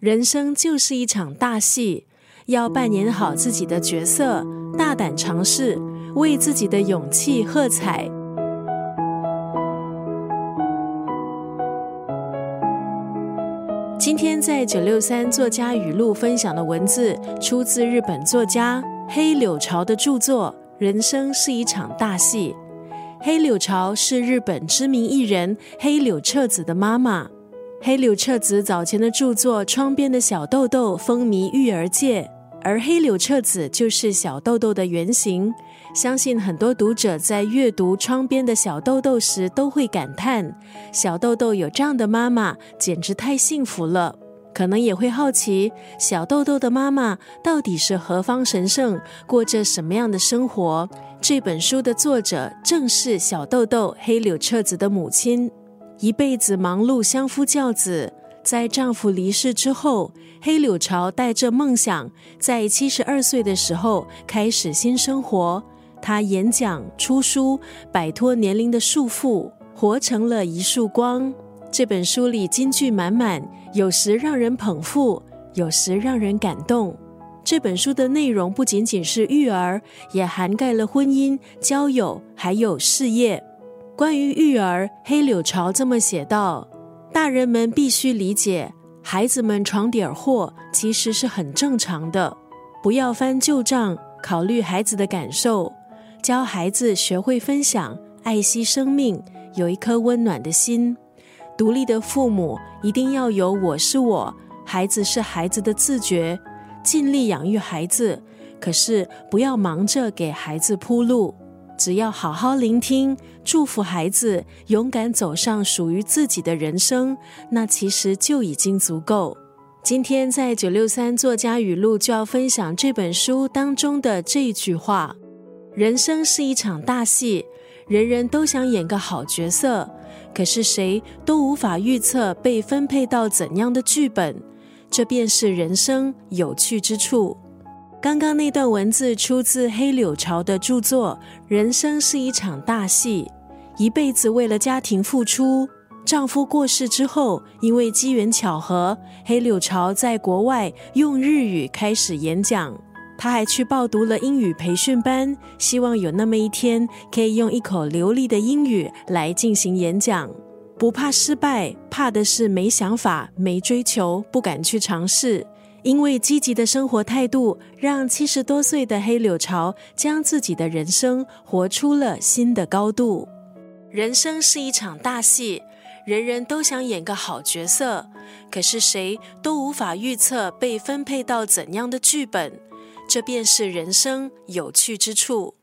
人生就是一场大戏，要扮演好自己的角色，大胆尝试，为自己的勇气喝彩。今天在九六三作家语录分享的文字，出自日本作家黑柳朝的著作《人生是一场大戏》。黑柳朝是日本知名艺人黑柳彻子的妈妈。黑柳彻子早前的著作《窗边的小豆豆》风靡育儿界，而黑柳彻子就是小豆豆的原型。相信很多读者在阅读《窗边的小豆豆》时，都会感叹：小豆豆有这样的妈妈，简直太幸福了。可能也会好奇，小豆豆的妈妈到底是何方神圣，过着什么样的生活？这本书的作者正是小豆豆黑柳彻子的母亲，一辈子忙碌相夫教子。在丈夫离世之后，黑柳朝带着梦想，在七十二岁的时候开始新生活。她演讲、出书，摆脱年龄的束缚，活成了一束光。这本书里金句满满，有时让人捧腹，有时让人感动。这本书的内容不仅仅是育儿，也涵盖了婚姻、交友，还有事业。关于育儿，黑柳朝这么写道：“大人们必须理解，孩子们闯点祸其实是很正常的。不要翻旧账，考虑孩子的感受，教孩子学会分享，爱惜生命，有一颗温暖的心。独立的父母一定要有‘我是我，孩子是孩子’的自觉。”尽力养育孩子，可是不要忙着给孩子铺路。只要好好聆听，祝福孩子勇敢走上属于自己的人生，那其实就已经足够。今天在九六三作家语录就要分享这本书当中的这一句话：人生是一场大戏，人人都想演个好角色，可是谁都无法预测被分配到怎样的剧本。这便是人生有趣之处。刚刚那段文字出自黑柳朝的著作《人生是一场大戏》，一辈子为了家庭付出。丈夫过世之后，因为机缘巧合，黑柳朝在国外用日语开始演讲。他还去报读了英语培训班，希望有那么一天可以用一口流利的英语来进行演讲。不怕失败，怕的是没想法、没追求、不敢去尝试。因为积极的生活态度，让七十多岁的黑柳朝将自己的人生活出了新的高度。人生是一场大戏，人人都想演个好角色，可是谁都无法预测被分配到怎样的剧本。这便是人生有趣之处。